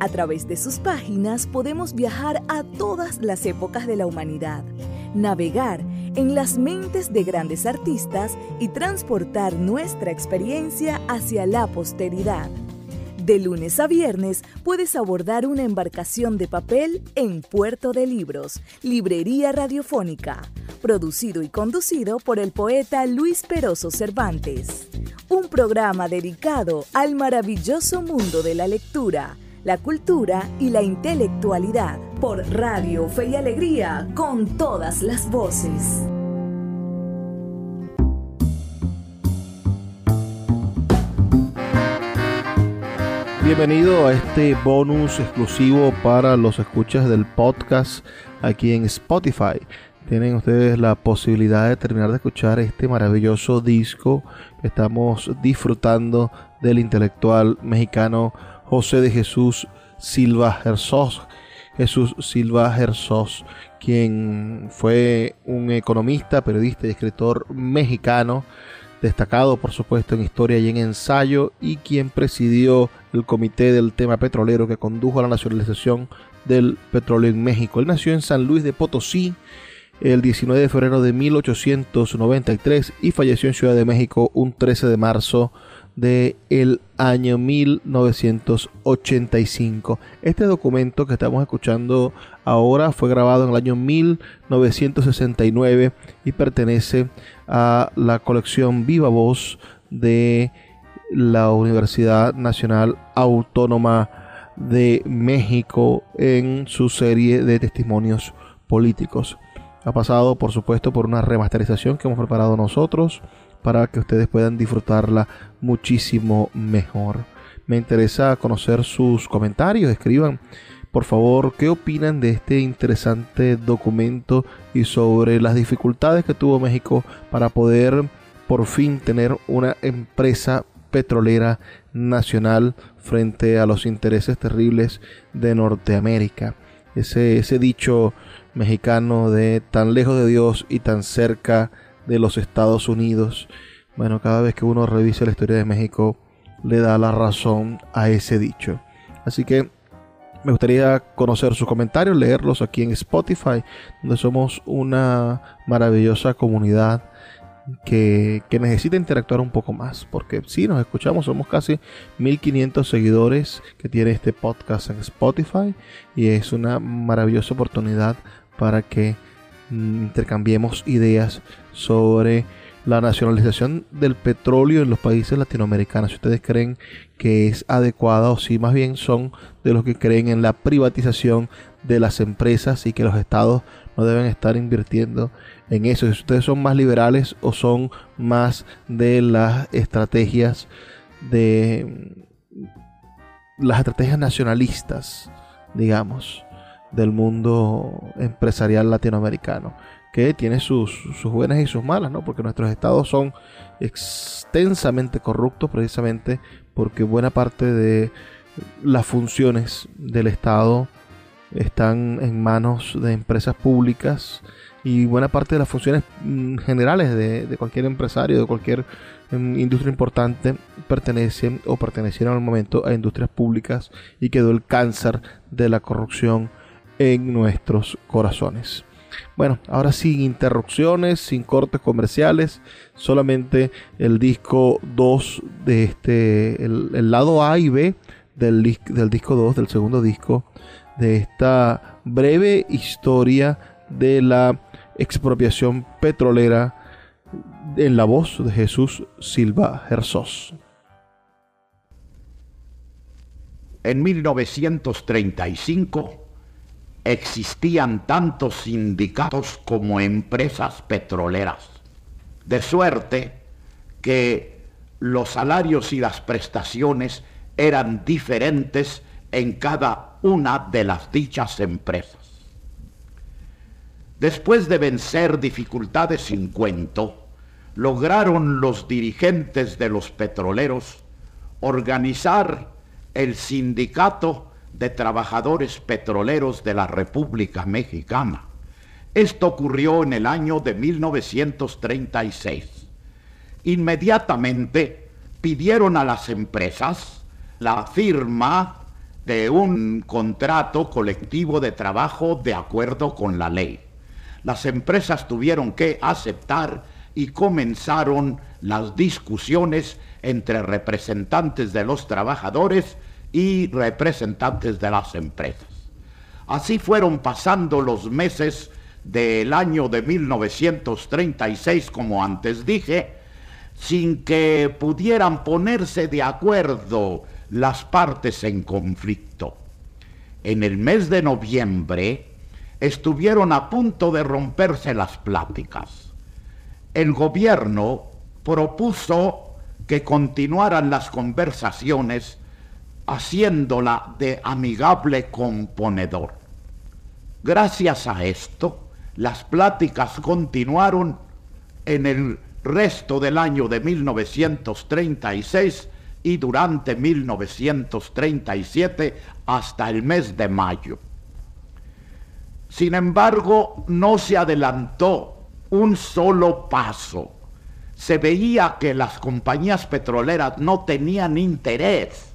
A través de sus páginas podemos viajar a todas las épocas de la humanidad, navegar en las mentes de grandes artistas y transportar nuestra experiencia hacia la posteridad. De lunes a viernes puedes abordar una embarcación de papel en Puerto de Libros, Librería Radiofónica, producido y conducido por el poeta Luis Peroso Cervantes. Un programa dedicado al maravilloso mundo de la lectura, la cultura y la intelectualidad por Radio Fe y Alegría con todas las voces. Bienvenido a este bonus exclusivo para los escuchas del podcast aquí en Spotify. Tienen ustedes la posibilidad de terminar de escuchar este maravilloso disco que estamos disfrutando del intelectual mexicano José de Jesús Silva Herzog. Jesús Silva Herzog, quien fue un economista, periodista y escritor mexicano destacado por supuesto en historia y en ensayo, y quien presidió el comité del tema petrolero que condujo a la nacionalización del petróleo en México. Él nació en San Luis de Potosí el 19 de febrero de 1893 y falleció en Ciudad de México un 13 de marzo del el año 1985. Este documento que estamos escuchando ahora fue grabado en el año 1969 y pertenece a la colección Viva Voz de la Universidad Nacional Autónoma de México en su serie de testimonios políticos. Ha pasado, por supuesto, por una remasterización que hemos preparado nosotros para que ustedes puedan disfrutarla muchísimo mejor. Me interesa conocer sus comentarios, escriban por favor qué opinan de este interesante documento y sobre las dificultades que tuvo México para poder por fin tener una empresa petrolera nacional frente a los intereses terribles de Norteamérica. Ese, ese dicho mexicano de tan lejos de Dios y tan cerca de los Estados Unidos. Bueno, cada vez que uno revisa la historia de México, le da la razón a ese dicho. Así que me gustaría conocer sus comentarios, leerlos aquí en Spotify, donde somos una maravillosa comunidad que, necesita interactuar un poco más. Porque si nos escuchamos, somos casi 1500 seguidores que tiene este podcast en Spotify y es una maravillosa oportunidad para que Mm, intercambiemos ideas sobre la nacionalización del petróleo en los países latinoamericanos. Si ustedes creen que es adecuada o si más bien son de los que creen en la privatización de las empresas y que los estados no deben estar invirtiendo en eso. Si ustedes son más liberales o son más de las estrategias de las estrategias nacionalistas, digamos del mundo empresarial latinoamericano, que tiene sus, sus buenas y sus malas, ¿no? Porque nuestros estados son extensamente corruptos precisamente porque buena parte de las funciones del Estado están en manos de empresas públicas y buena parte de las funciones mm, generales de, de cualquier empresario, de cualquier mm, industria importante, pertenecen o pertenecieron al momento a industrias públicas y quedó el cáncer de la corrupción en nuestros corazones. Bueno, ahora sin interrupciones, sin cortes comerciales, solamente el disco 2 de este, el, lado A y B del, del disco 2, del segundo disco, de esta breve historia de la expropiación petrolera en la voz de Jesús Silva Herzog. En 1935, existían tantos sindicatos como empresas petroleras, de suerte que los salarios y las prestaciones eran diferentes en cada una de las dichas empresas. Después de vencer dificultades sin cuento, lograron los dirigentes de los petroleros organizar el Sindicato de Trabajadores Petroleros de la República Mexicana. Esto ocurrió en el año de 1936. Inmediatamente pidieron a las empresas la firma de un contrato colectivo de trabajo de acuerdo con la ley. Las empresas tuvieron que aceptar y comenzaron las discusiones entre representantes de los trabajadores y representantes de las empresas. Así fueron pasando los meses del año de 1936, como antes dije, sin que pudieran ponerse de acuerdo las partes en conflicto. En el mes de noviembre estuvieron a punto de romperse las pláticas. El gobierno propuso que continuaran las conversaciones haciéndola de amigable componedor. Gracias a esto, las pláticas continuaron en el resto del año de 1936 y durante 1937 hasta el mes de mayo. Sin embargo, no se adelantó un solo paso. Se veía que las compañías petroleras no tenían interés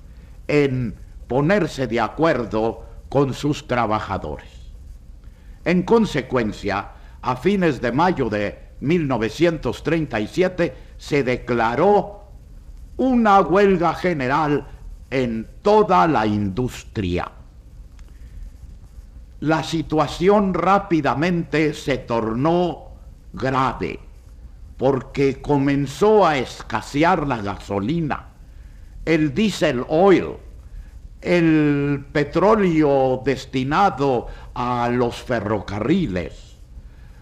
en ponerse de acuerdo con sus trabajadores. En consecuencia, a fines de mayo de 1937 se declaró una huelga general en toda la industria. La situación rápidamente se tornó grave porque comenzó a escasear la gasolina, el diésel oil, el petróleo destinado a los ferrocarriles.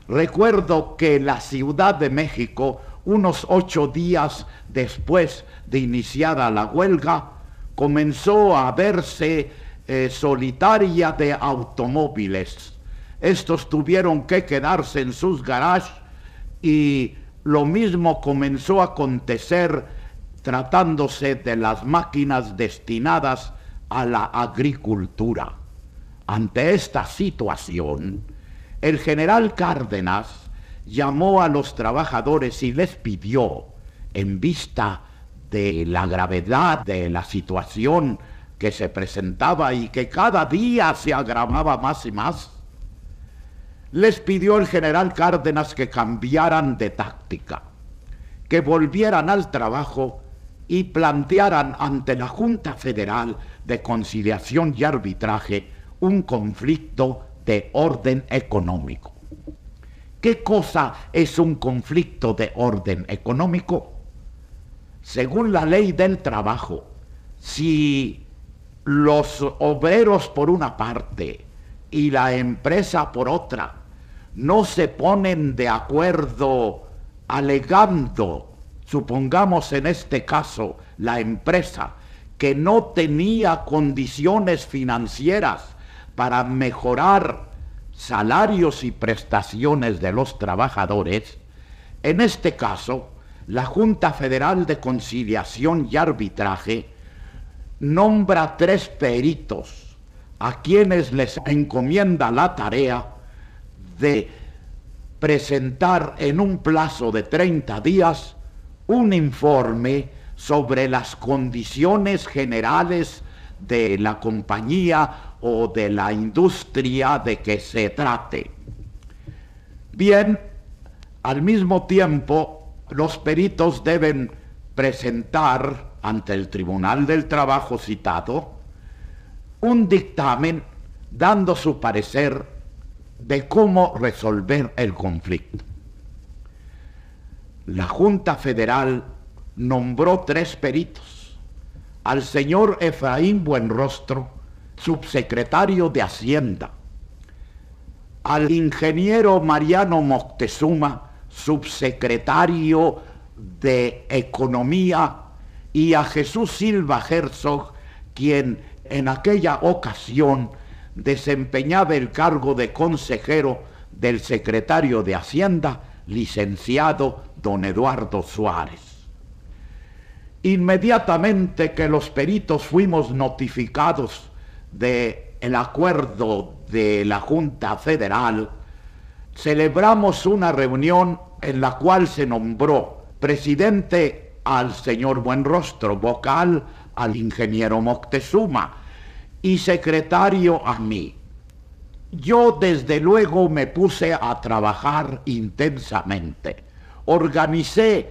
Recuerdo que la Ciudad de México, unos ocho días después de iniciada la huelga, comenzó a verse eh, solitaria de automóviles. Estos tuvieron que quedarse en sus garajes y lo mismo comenzó a acontecer tratándose de las máquinas destinadas a la agricultura. Ante esta situación, el general Cárdenas llamó a los trabajadores y les pidió, en vista de la gravedad de la situación que se presentaba y que cada día se agravaba más y más, les pidió el general Cárdenas que cambiaran de táctica, que volvieran al trabajo y plantearan ante la Junta Federal de Conciliación y Arbitraje un conflicto de orden económico. ¿Qué cosa es un conflicto de orden económico? Según la ley del trabajo, si los obreros por una parte y la empresa por otra no se ponen de acuerdo alegando, supongamos en este caso, la empresa que no tenía condiciones financieras para mejorar salarios y prestaciones de los trabajadores, en este caso, la Junta Federal de Conciliación y Arbitraje nombra tres peritos a quienes les encomienda la tarea de presentar en un plazo de 30 días un informe sobre las condiciones generales de la compañía o de la industria de que se trate. Bien, al mismo tiempo, los peritos deben presentar ante el Tribunal del Trabajo citado un dictamen dando su parecer de cómo resolver el conflicto. La Junta Federal nombró tres peritos. Al señor Efraín Buenrostro, subsecretario de Hacienda. Al ingeniero Mariano Moctezuma, subsecretario de Economía, y a Jesús Silva Herzog, quien en aquella ocasión desempeñaba el cargo de consejero del secretario de Hacienda, licenciado don Eduardo Suárez. Inmediatamente que los peritos fuimos notificados de el acuerdo de la Junta Federal, celebramos una reunión en la cual se nombró presidente al señor Buenrostro, vocal al ingeniero Moctezuma y secretario a mí. Yo desde luego me puse a trabajar intensamente. Organicé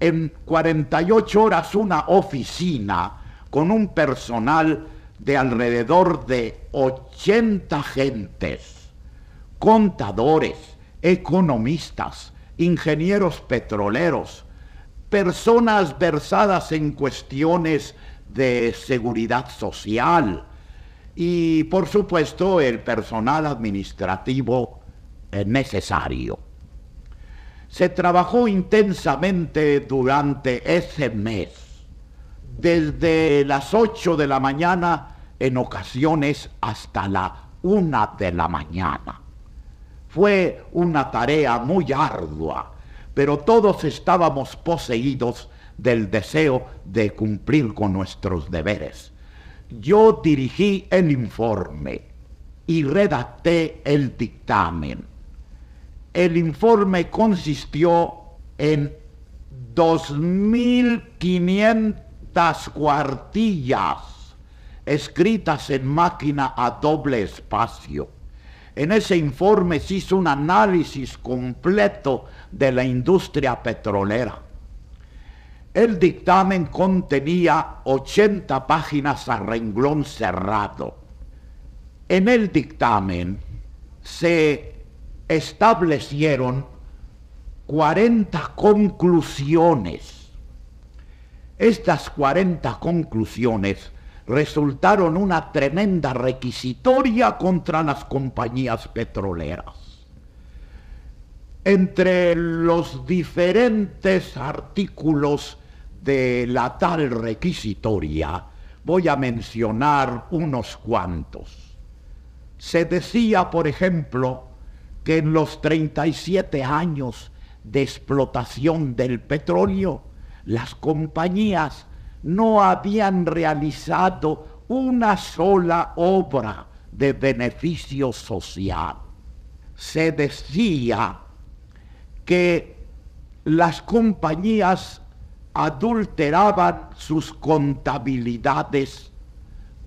en 48 horas una oficina con un personal de alrededor de 80 gentes, contadores, economistas, ingenieros petroleros, personas versadas en cuestiones de seguridad social y por supuesto el personal administrativo necesario. Se trabajó intensamente durante ese mes, desde las 8 de la mañana en ocasiones hasta la una de la mañana. Fue una tarea muy ardua, pero todos estábamos poseídos del deseo de cumplir con nuestros deberes. Yo dirigí el informe y redacté el dictamen. El informe consistió en 2.500 cuartillas escritas en máquina a doble espacio en ese informe se hizo un análisis completo de la industria petrolera. El dictamen contenía 80 páginas a renglón cerrado. En el dictamen se establecieron 40 conclusiones. Estas 40 conclusiones resultaron una tremenda requisitoria contra las compañías petroleras. Entre los diferentes artículos de la tal requisitoria, voy a mencionar unos cuantos. Se decía, por ejemplo, que en los 37 años de explotación del petróleo, las compañías no habían realizado una sola obra de beneficio social. Se decía que las compañías adulteraban sus contabilidades,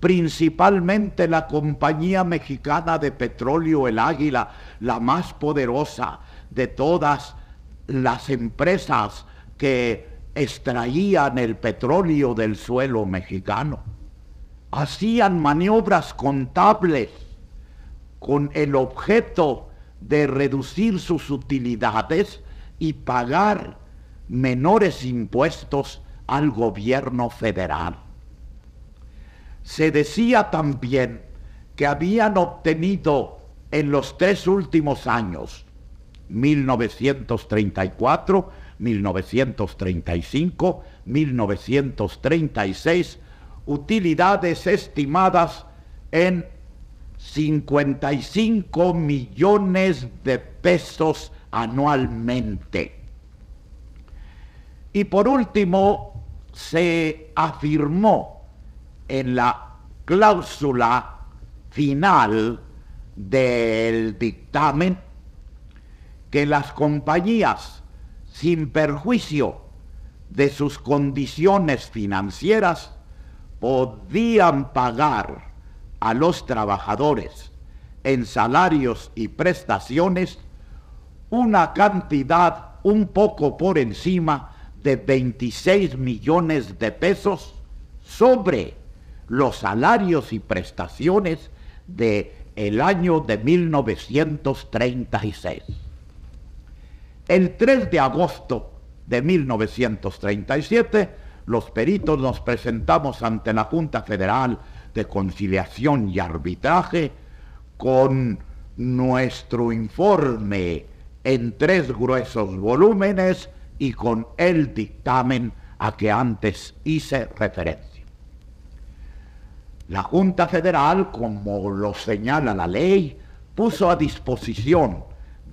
principalmente la compañía mexicana de petróleo El Águila, la más poderosa de todas las empresas que extraían el petróleo del suelo mexicano. Hacían maniobras contables con el objeto de reducir sus utilidades y pagar menores impuestos al gobierno federal. Se decía también que habían obtenido en los tres últimos años, 1934, 1935, 1936, utilidades estimadas en 55 millones de pesos anualmente. Y por último, se afirmó en la cláusula final del dictamen que las compañías sin perjuicio de sus condiciones financieras, podían pagar a los trabajadores en salarios y prestaciones una cantidad un poco por encima de 26 millones de pesos sobre los salarios y prestaciones de el año de 1936. El 3 de agosto de 1937, los peritos nos presentamos ante la Junta Federal de Conciliación y Arbitraje con nuestro informe en tres gruesos volúmenes y con el dictamen a que antes hice referencia. La Junta Federal, como lo señala la ley, puso a disposición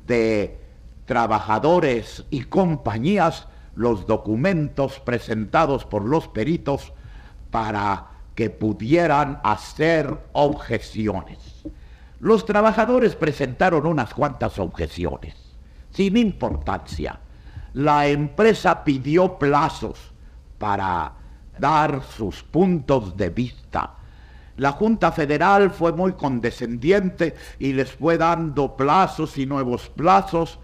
de trabajadores y compañías los documentos presentados por los peritos para que pudieran hacer objeciones. Los trabajadores presentaron unas cuantas objeciones, sin importancia. La empresa pidió plazos para dar sus puntos de vista. La Junta Federal fue muy condescendiente y les fue dando plazos y nuevos plazos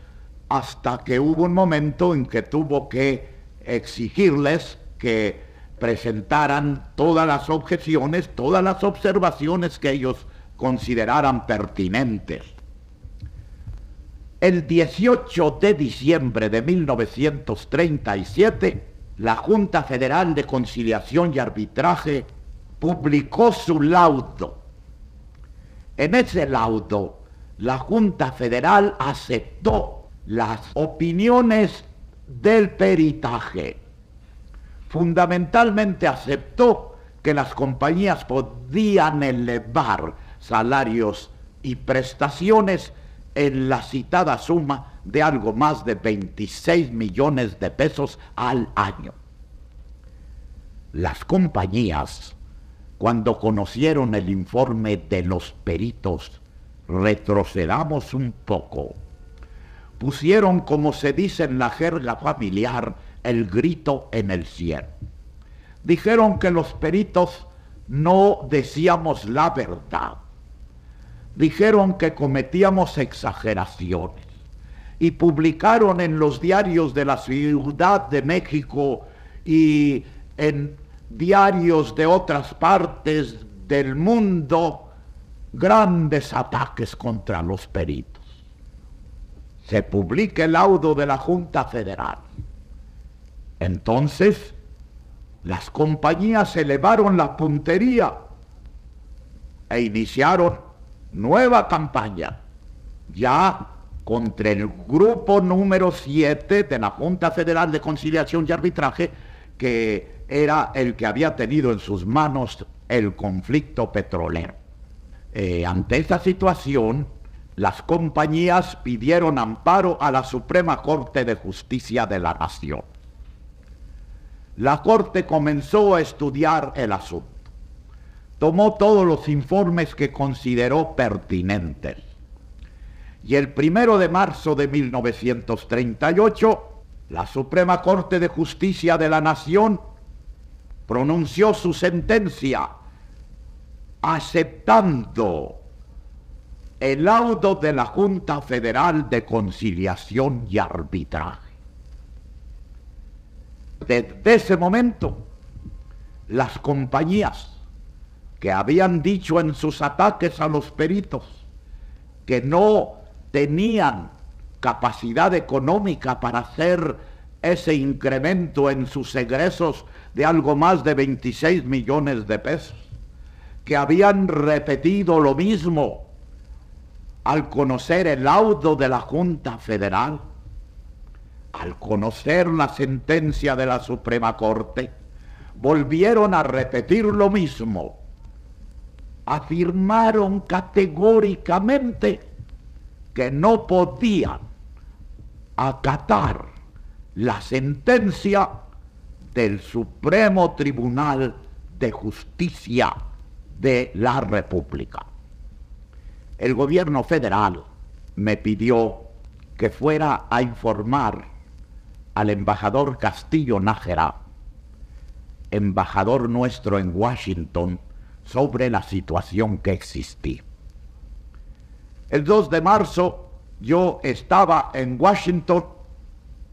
hasta que hubo un momento en que tuvo que exigirles que presentaran todas las objeciones, todas las observaciones que ellos consideraran pertinentes. El 18 de diciembre de 1937, la Junta Federal de Conciliación y Arbitraje publicó su laudo. En ese laudo, la Junta Federal aceptó las opiniones del peritaje. Fundamentalmente aceptó que las compañías podían elevar salarios y prestaciones en la citada suma de algo más de 26 millones de pesos al año. Las compañías, cuando conocieron el informe de los peritos, retrocedamos un poco. Pusieron, como se dice en la jerga familiar, el grito en el cielo. Dijeron que los peritos no decíamos la verdad. Dijeron que cometíamos exageraciones y publicaron en los diarios de la Ciudad de México y en diarios de otras partes del mundo grandes ataques contra los peritos. Se publica el laudo de la Junta Federal. Entonces, las compañías elevaron la puntería e iniciaron nueva campaña, ya contra el grupo número 7 de la Junta Federal de Conciliación y Arbitraje, que era el que había tenido en sus manos el conflicto petrolero. Eh, ante esta situación, las compañías pidieron amparo a la Suprema Corte de Justicia de la Nación. La Corte comenzó a estudiar el asunto. Tomó todos los informes que consideró pertinentes. Y el primero de marzo de 1938, la Suprema Corte de Justicia de la Nación pronunció su sentencia aceptando el laudo de la Junta Federal de Conciliación y Arbitraje. Desde ese momento, las compañías que habían dicho en sus ataques a los peritos que no tenían capacidad económica para hacer ese incremento en sus egresos de algo más de 26 millones de pesos, que habían repetido lo mismo al conocer el laudo de la Junta Federal, al conocer la sentencia de la Suprema Corte, volvieron a repetir lo mismo. Afirmaron categóricamente que no podían acatar la sentencia del Supremo Tribunal de Justicia de la República. El gobierno federal me pidió que fuera a informar al embajador Castillo Nájera, embajador nuestro en Washington, sobre la situación que existía. El 2 de marzo yo estaba en Washington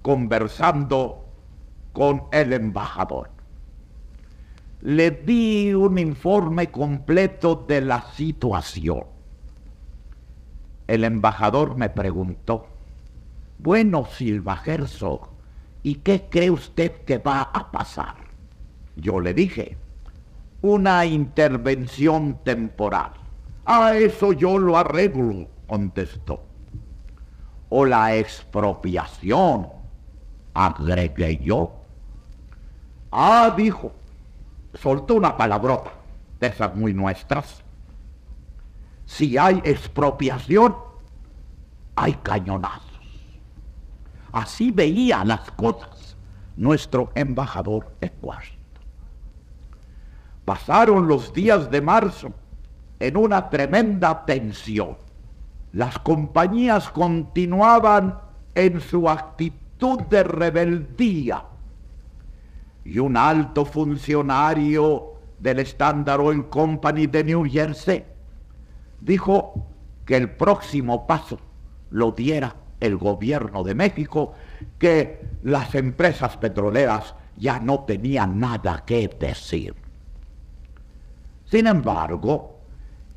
conversando con el embajador. Le di un informe completo de la situación. El embajador me preguntó, bueno, Silva Herzog, ¿y qué cree usted que va a pasar? Yo le dije, una intervención temporal. A eso yo lo arreglo, contestó. O la expropiación. agregué yo. Ah, dijo, soltó una palabrota de esas muy nuestras. Si hay expropiación, hay cañonazos. Así veía las cosas nuestro embajador Eduardo. Pasaron los días de marzo en una tremenda tensión. Las compañías continuaban en su actitud de rebeldía y un alto funcionario del Standard Oil Company de New Jersey dijo que el próximo paso lo diera el gobierno de México, que las empresas petroleras ya no tenían nada que decir. Sin embargo,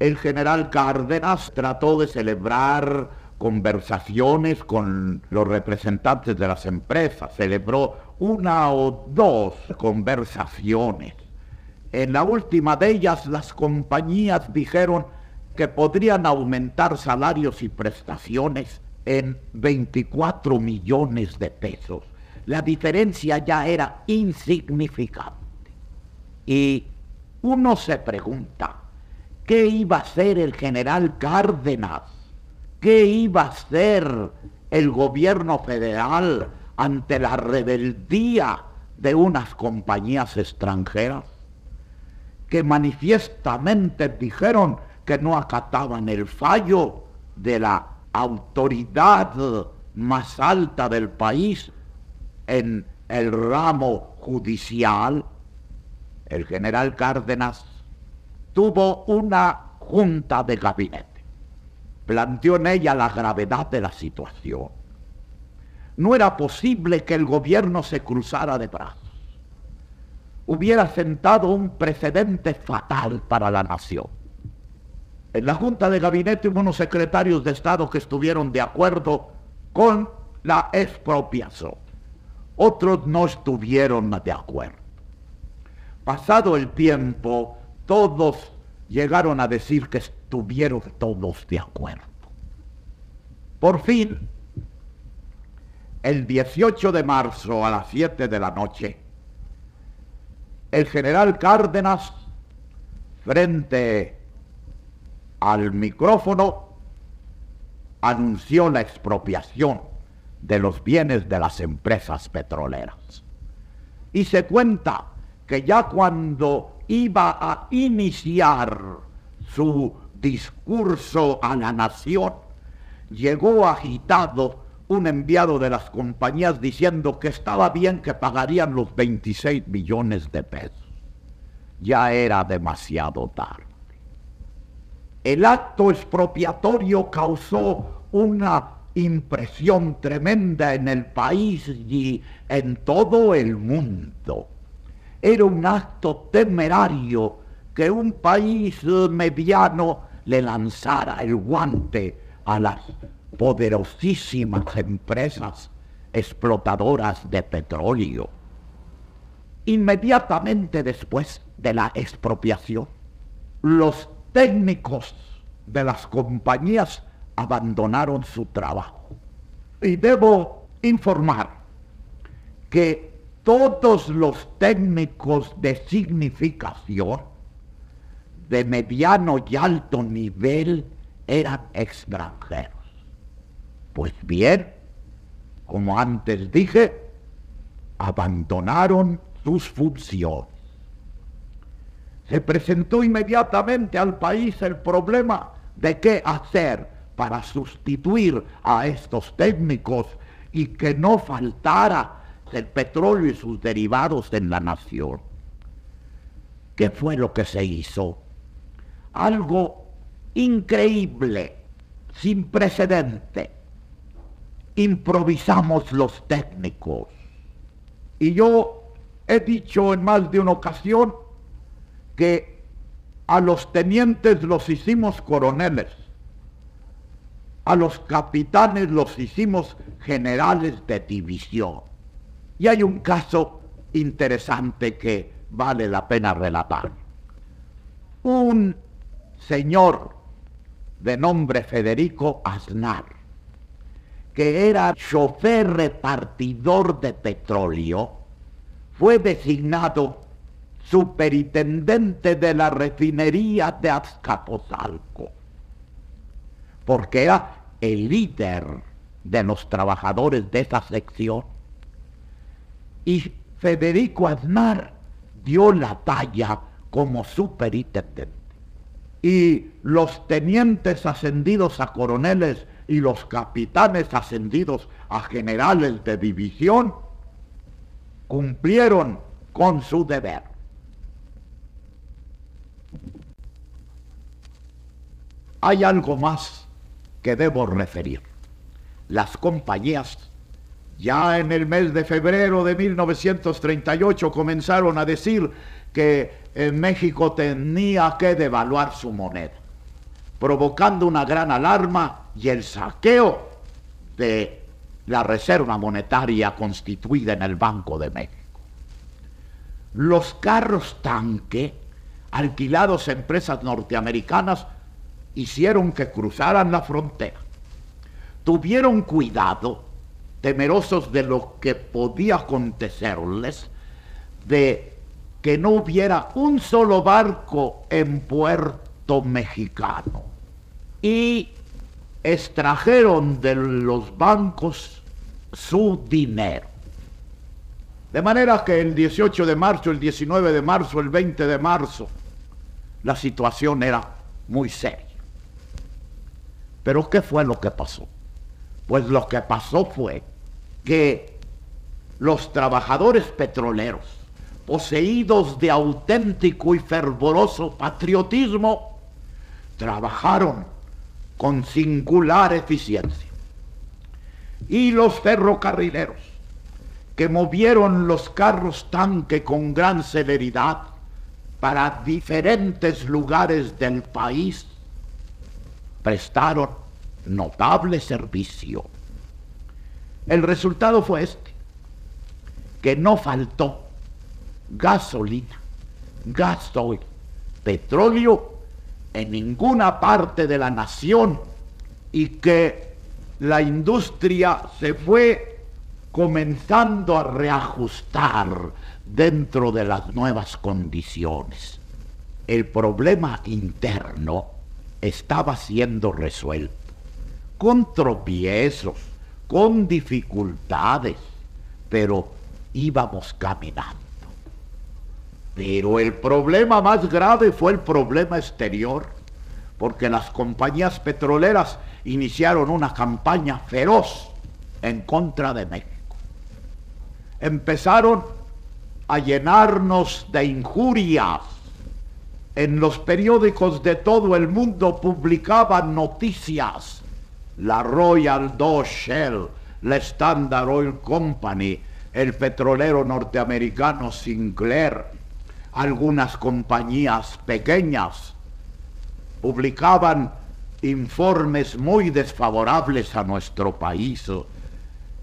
el general Cárdenas trató de celebrar conversaciones con los representantes de las empresas, celebró una o dos conversaciones. En la última de ellas las compañías dijeron que podrían aumentar salarios y prestaciones en 24 millones de pesos. La diferencia ya era insignificante. Y uno se pregunta, ¿qué iba a hacer el general Cárdenas? ¿Qué iba a hacer el gobierno federal ante la rebeldía de unas compañías extranjeras que manifiestamente dijeron que no acataban el fallo de la autoridad más alta del país en el ramo judicial, el general Cárdenas tuvo una junta de gabinete. Planteó en ella la gravedad de la situación. No era posible que el gobierno se cruzara de brazos. Hubiera sentado un precedente fatal para la nación en la Junta de Gabinete hubo unos secretarios de Estado que estuvieron de acuerdo con la expropiación. Otros no estuvieron de acuerdo. Pasado el tiempo, todos llegaron a decir que estuvieron todos de acuerdo. Por fin, el 18 de marzo a las 7 de la noche, el general Cárdenas, frente al micrófono anunció la expropiación de los bienes de las empresas petroleras. Y se cuenta que ya cuando iba a iniciar su discurso a la nación, llegó agitado un enviado de las compañías diciendo que estaba bien que pagarían los 26 millones de pesos. Ya era demasiado tarde. El acto expropiatorio causó una impresión tremenda en el país y en todo el mundo. Era un acto temerario que un país mediano le lanzara el guante a las poderosísimas empresas explotadoras de petróleo. Inmediatamente después de la expropiación, los técnicos de las compañías abandonaron su trabajo. Y debo informar que todos los técnicos de significación de mediano y alto nivel eran extranjeros. Pues bien, como antes dije, abandonaron sus funciones se presentó inmediatamente al país el problema de qué hacer para sustituir a estos técnicos y que no faltara el petróleo y sus derivados en la nación. ¿Qué fue lo que se hizo? Algo increíble, sin precedente. Improvisamos los técnicos. Y yo he dicho en más de una ocasión que a los tenientes los hicimos coroneles, a los capitanes los hicimos generales de división. Y hay un caso interesante que vale la pena relatar. Un señor de nombre Federico Aznar, que era chofer repartidor de petróleo, fue designado superintendente de la refinería de Azcapotzalco, porque era el líder de los trabajadores de esa sección. Y Federico Aznar dio la talla como superintendente. Y los tenientes ascendidos a coroneles y los capitanes ascendidos a generales de división cumplieron con su deber. Hay algo más que debo referir. Las compañías ya en el mes de febrero de 1938 comenzaron a decir que México tenía que devaluar su moneda, provocando una gran alarma y el saqueo de la reserva monetaria constituida en el Banco de México. Los carros tanque, alquilados a empresas norteamericanas, hicieron que cruzaran la frontera. Tuvieron cuidado, temerosos de lo que podía acontecerles, de que no hubiera un solo barco en puerto mexicano. Y extrajeron de los bancos su dinero. De manera que el 18 de marzo, el 19 de marzo, el 20 de marzo, la situación era muy seria. Pero ¿qué fue lo que pasó? Pues lo que pasó fue que los trabajadores petroleros, poseídos de auténtico y fervoroso patriotismo, trabajaron con singular eficiencia. Y los ferrocarrileros, que movieron los carros tanque con gran celeridad para diferentes lugares del país, prestaron notable servicio. El resultado fue este, que no faltó gasolina, gasoil, petróleo en ninguna parte de la nación y que la industria se fue comenzando a reajustar dentro de las nuevas condiciones. El problema interno estaba siendo resuelto, con tropiezos, con dificultades, pero íbamos caminando. Pero el problema más grave fue el problema exterior, porque las compañías petroleras iniciaron una campaña feroz en contra de México. Empezaron a llenarnos de injurias en los periódicos de todo el mundo publicaban noticias. La Royal Dutch Shell, la Standard Oil Company, el petrolero norteamericano Sinclair, algunas compañías pequeñas publicaban informes muy desfavorables a nuestro país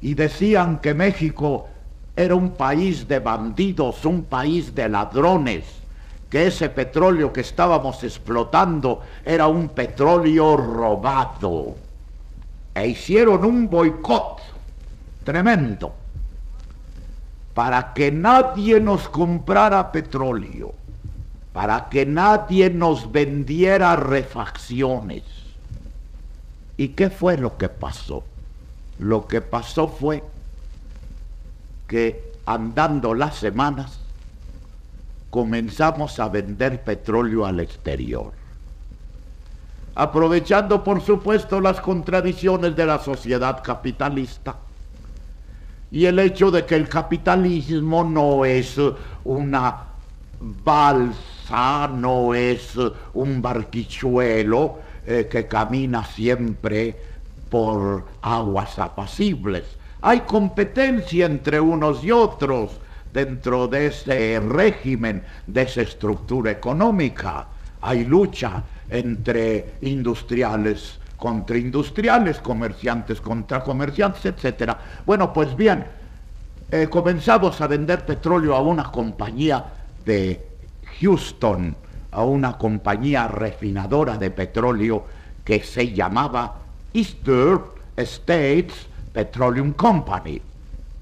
y decían que México era un país de bandidos, un país de ladrones que ese petróleo que estábamos explotando era un petróleo robado. E hicieron un boicot tremendo para que nadie nos comprara petróleo, para que nadie nos vendiera refacciones. ¿Y qué fue lo que pasó? Lo que pasó fue que andando las semanas, comenzamos a vender petróleo al exterior. Aprovechando, por supuesto, las contradicciones de la sociedad capitalista y el hecho de que el capitalismo no es una balsa, no es un barquichuelo eh, que camina siempre por aguas apacibles. Hay competencia entre unos y otros dentro de ese régimen, de esa estructura económica. Hay lucha entre industriales contra industriales, comerciantes contra comerciantes, etc. Bueno, pues bien, eh, comenzamos a vender petróleo a una compañía de Houston, a una compañía refinadora de petróleo que se llamaba Eastern States Petroleum Company.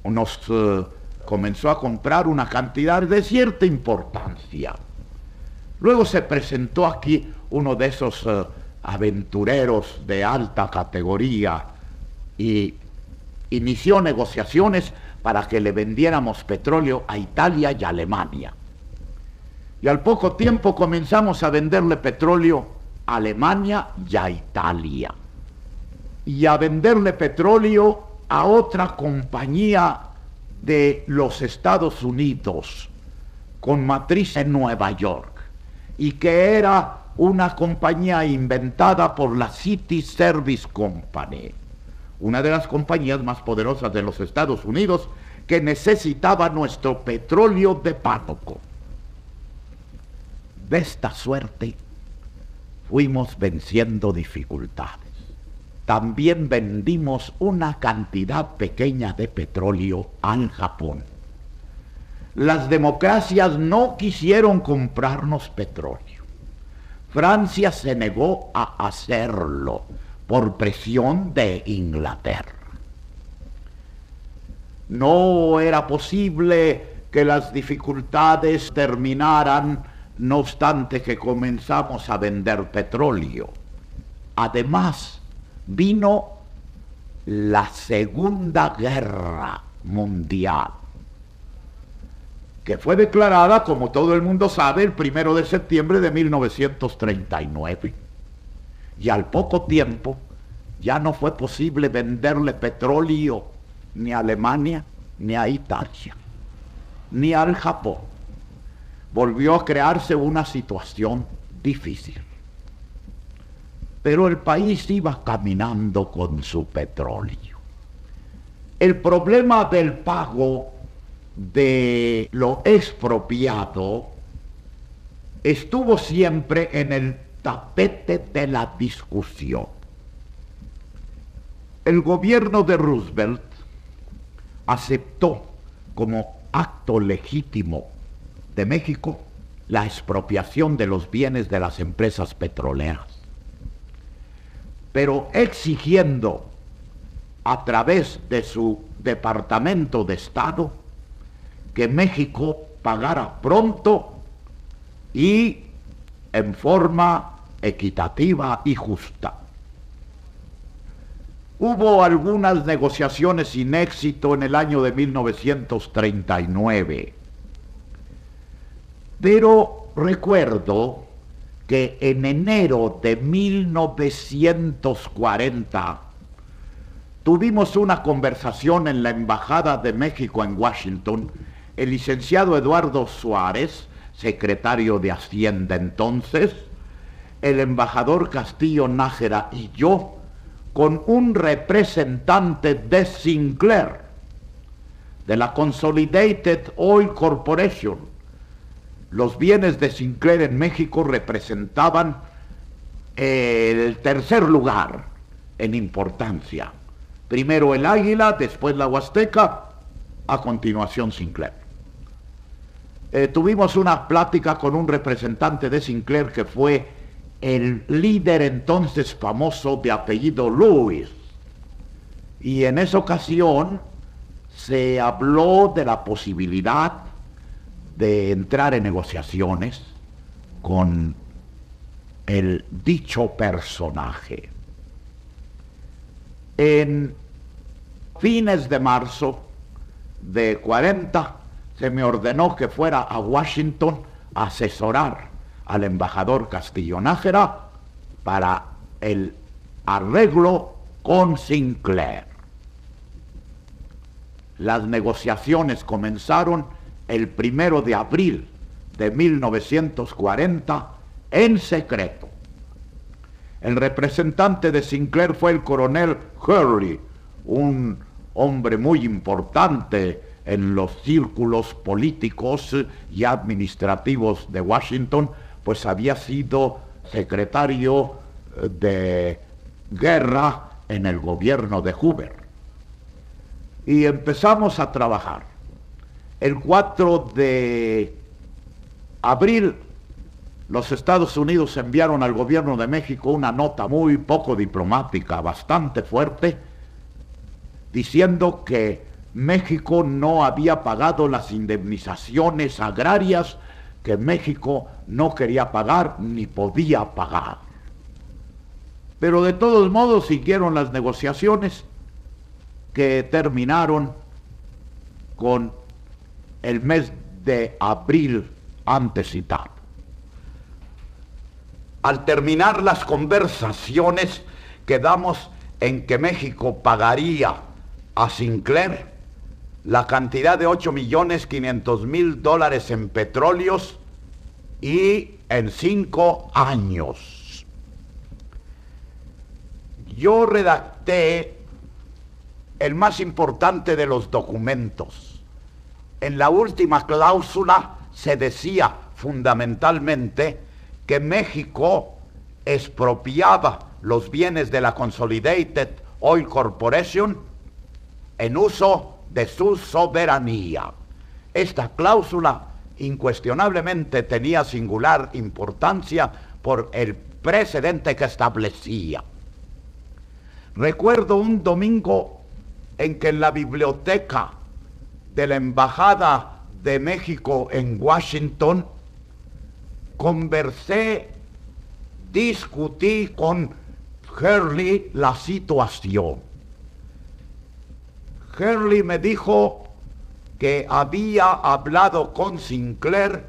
Nos eh, comenzó a comprar una cantidad de cierta importancia. Luego se presentó aquí uno de esos eh, aventureros de alta categoría y inició negociaciones para que le vendiéramos petróleo a Italia y Alemania. Y al poco tiempo comenzamos a venderle petróleo a Alemania y a Italia. Y a venderle petróleo a otra compañía de los Estados Unidos con matriz en Nueva York y que era una compañía inventada por la City Service Company, una de las compañías más poderosas de los Estados Unidos que necesitaba nuestro petróleo de párroco. De esta suerte fuimos venciendo dificultades. También vendimos una cantidad pequeña de petróleo al Japón. Las democracias no quisieron comprarnos petróleo. Francia se negó a hacerlo por presión de Inglaterra. No era posible que las dificultades terminaran no obstante que comenzamos a vender petróleo. Además, vino la Segunda Guerra Mundial, que fue declarada, como todo el mundo sabe, el primero de septiembre de 1939. Y al poco tiempo ya no fue posible venderle petróleo ni a Alemania, ni a Italia, ni al Japón. Volvió a crearse una situación difícil. Pero el país iba caminando con su petróleo. El problema del pago de lo expropiado estuvo siempre en el tapete de la discusión. El gobierno de Roosevelt aceptó como acto legítimo de México la expropiación de los bienes de las empresas petroleras, pero exigiendo a través de su Departamento de Estado que México pagara pronto y en forma equitativa y justa. Hubo algunas negociaciones sin éxito en el año de 1939, pero recuerdo que en enero de 1940 tuvimos una conversación en la Embajada de México en Washington, el licenciado Eduardo Suárez, secretario de Hacienda entonces, el embajador Castillo Nájera y yo, con un representante de Sinclair, de la Consolidated Oil Corporation. Los bienes de Sinclair en México representaban el tercer lugar en importancia. Primero el Águila, después la Huasteca, a continuación Sinclair. Eh, tuvimos una plática con un representante de Sinclair que fue el líder entonces famoso de apellido Lewis. Y en esa ocasión se habló de la posibilidad de entrar en negociaciones con el dicho personaje. En fines de marzo de 40 se me ordenó que fuera a Washington a asesorar al embajador Castillo Nájera para el arreglo con Sinclair. Las negociaciones comenzaron el primero de abril de 1940 en secreto. El representante de Sinclair fue el coronel Hurley, un hombre muy importante en los círculos políticos y administrativos de Washington, pues había sido secretario eh, de guerra en el gobierno de Hoover. Y empezamos a trabajar. El 4 de abril los Estados Unidos enviaron al gobierno de México una nota muy poco diplomática, bastante fuerte, diciendo que México no había pagado las indemnizaciones agrarias que México no quería pagar ni podía pagar. Pero de todos modos siguieron las negociaciones que terminaron con el mes de abril antecitado. Al terminar las conversaciones, quedamos en que México pagaría a Sinclair la cantidad de 8 millones 500 mil dólares en petróleos y en cinco años. Yo redacté el más importante de los documentos. En la última cláusula se decía fundamentalmente que México expropiaba los bienes de la Consolidated Oil Corporation en uso de su soberanía. Esta cláusula incuestionablemente tenía singular importancia por el precedente que establecía. Recuerdo un domingo en que en la biblioteca de la Embajada de México en Washington conversé, discutí con Hurley la situación. Hurley me dijo que había hablado con Sinclair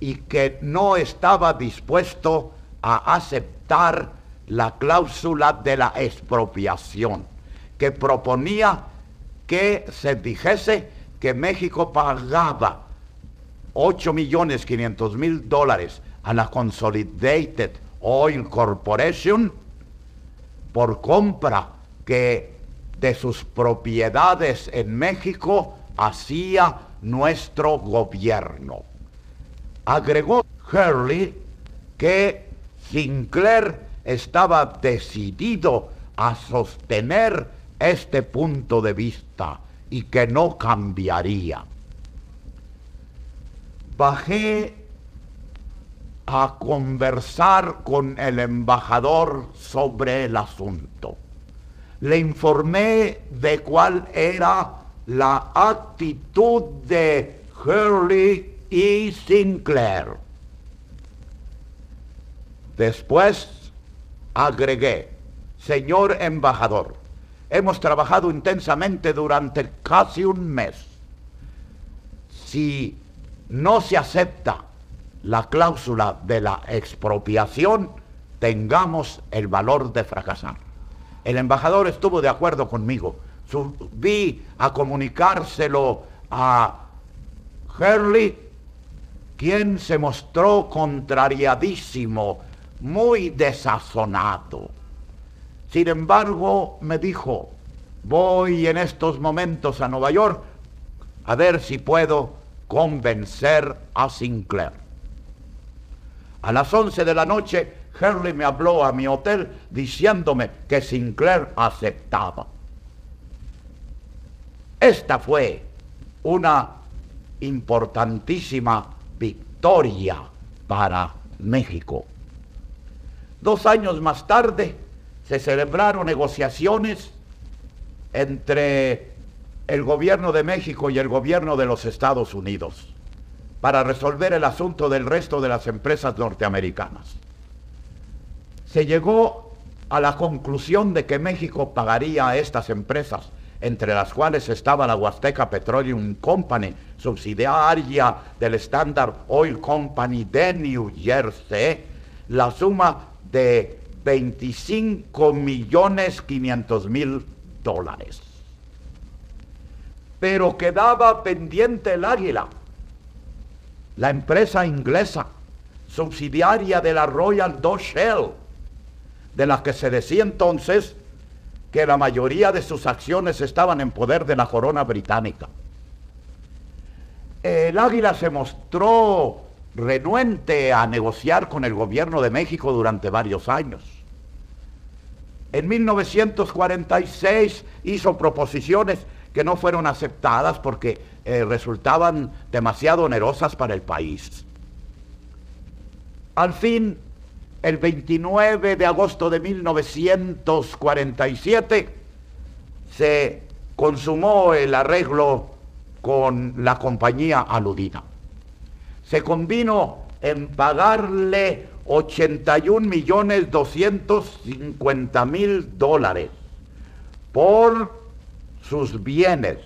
y que no estaba dispuesto a aceptar la cláusula de la expropiación, que proponía que se dijese que México pagaba 8 millones 500 mil dólares a la Consolidated Oil Corporation por compra que de sus propiedades en México hacía nuestro gobierno. Agregó Hurley que Sinclair estaba decidido a sostener este punto de vista y que no cambiaría. Bajé a conversar con el embajador sobre el asunto. Le informé de cuál era la actitud de Hurley y Sinclair. Después agregué, señor embajador, hemos trabajado intensamente durante casi un mes. Si no se acepta la cláusula de la expropiación, tengamos el valor de fracasar. El embajador estuvo de acuerdo conmigo subí a comunicárselo a Hurley, quien se mostró contrariadísimo, muy desazonado. Sin embargo, me dijo, voy en estos momentos a Nueva York a ver si puedo convencer a Sinclair. A las 11 de la noche, Hurley me habló a mi hotel diciéndome que Sinclair aceptaba. Esta fue una importantísima victoria para México. Dos años más tarde se celebraron negociaciones entre el gobierno de México y el gobierno de los Estados Unidos para resolver el asunto del resto de las empresas norteamericanas. Se llegó a la conclusión de que México pagaría a estas empresas entre las cuales estaba la Huasteca Petroleum Company, subsidiaria del Standard Oil Company de New Jersey, la suma de 25 millones 500 mil dólares. Pero quedaba pendiente el águila, la empresa inglesa, subsidiaria de la Royal Dutch Shell, de la que se decía entonces que la mayoría de sus acciones estaban en poder de la corona británica. El águila se mostró renuente a negociar con el gobierno de México durante varios años. En 1946 hizo proposiciones que no fueron aceptadas porque eh, resultaban demasiado onerosas para el país. Al fin, el 29 de agosto de 1947 se consumó el arreglo con la compañía aludida. Se convino en pagarle 81 millones 250 mil dólares por sus bienes,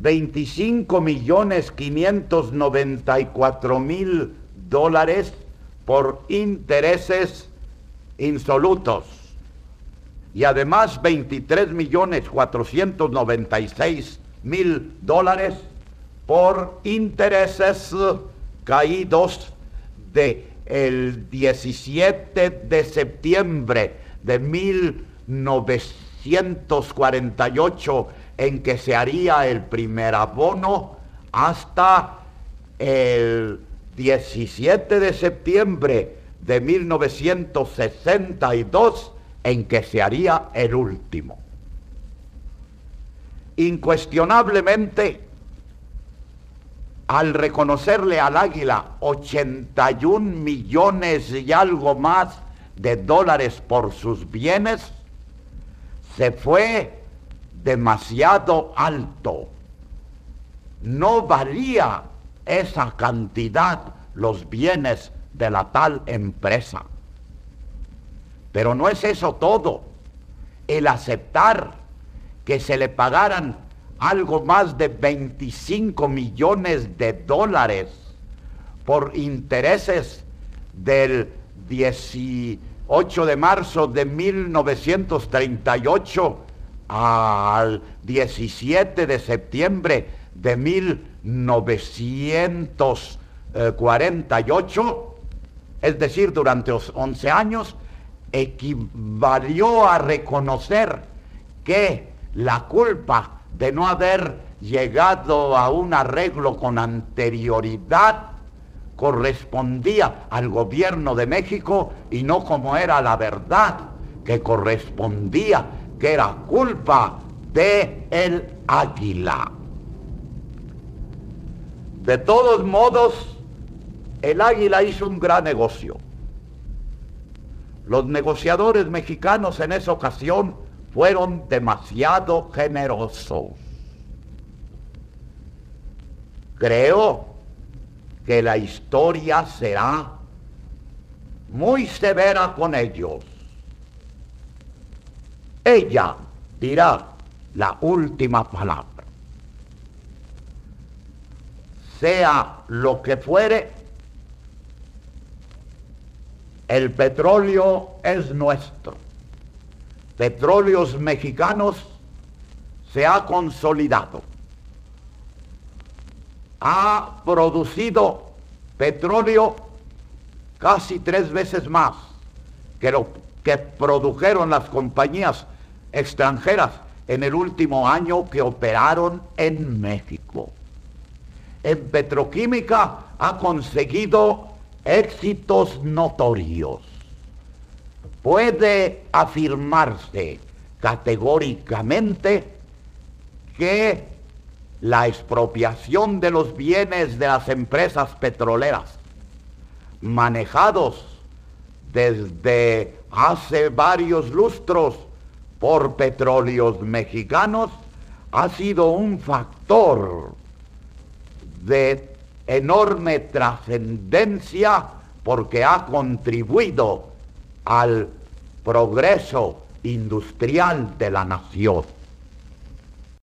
25 millones 594 mil dólares por intereses insolutos. Y además 23 millones 496 mil dólares por intereses caídos de el 17 de septiembre de 1948 en que se haría el primer abono hasta el 17 de septiembre de 1962 en que se haría el último. Incuestionablemente, al reconocerle al águila 81 millones y algo más de dólares por sus bienes, se fue demasiado alto. No valía esa cantidad los bienes de la tal empresa. Pero no es eso todo. El aceptar que se le pagaran algo más de 25 millones de dólares por intereses del 18 de marzo de 1938 al 17 de septiembre de 1948, es decir, durante 11 años, equivalió a reconocer que la culpa de no haber llegado a un arreglo con anterioridad correspondía al gobierno de México y no como era la verdad, que correspondía, que era culpa de el águila. De todos modos, el águila hizo un gran negocio. Los negociadores mexicanos en esa ocasión fueron demasiado generosos. Creo que la historia será muy severa con ellos. Ella dirá la última palabra. Sea lo que fuere, el petróleo es nuestro. Petróleos Mexicanos se ha consolidado. Ha producido petróleo casi tres veces más que lo que produjeron las compañías extranjeras en el último año que operaron en México. En petroquímica ha conseguido éxitos notorios. Puede afirmarse categóricamente que la expropiación de los bienes de las empresas petroleras manejados desde hace varios lustros por petróleos mexicanos ha sido un factor de enorme trascendencia porque ha contribuido al progreso industrial de la nación.